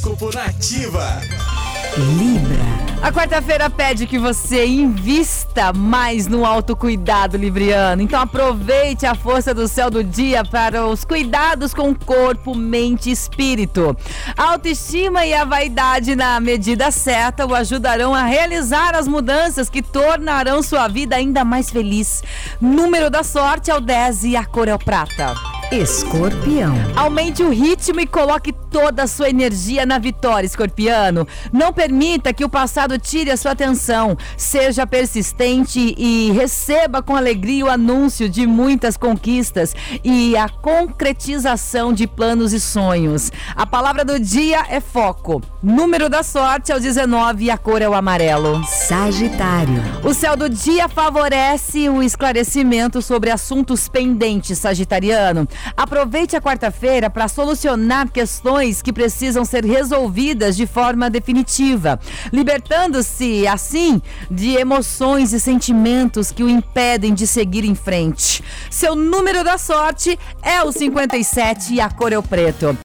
Horóscopo Nativa. Libra. A quarta-feira pede que você invista mais no autocuidado libriano. Então aproveite a força do céu do dia para os cuidados com corpo, mente e espírito. A autoestima e a vaidade na medida certa o ajudarão a realizar as mudanças que tornarão sua vida ainda mais feliz. Número da sorte é o 10 e a cor é o prata. Escorpião. Aumente o ritmo e coloque toda a sua energia na vitória, escorpiano. Não permita que o passado tire a sua atenção. Seja persistente e receba com alegria o anúncio de muitas conquistas e a concretização de planos e sonhos. A palavra do dia é foco. Número da sorte é o 19 e a cor é o amarelo. Sagitário. O céu do dia favorece o esclarecimento sobre assuntos pendentes, sagitariano. Aproveite a quarta-feira para solucionar questões que precisam ser resolvidas de forma definitiva, libertando-se, assim, de emoções e sentimentos que o impedem de seguir em frente. Seu número da sorte é o 57 e a cor é o preto.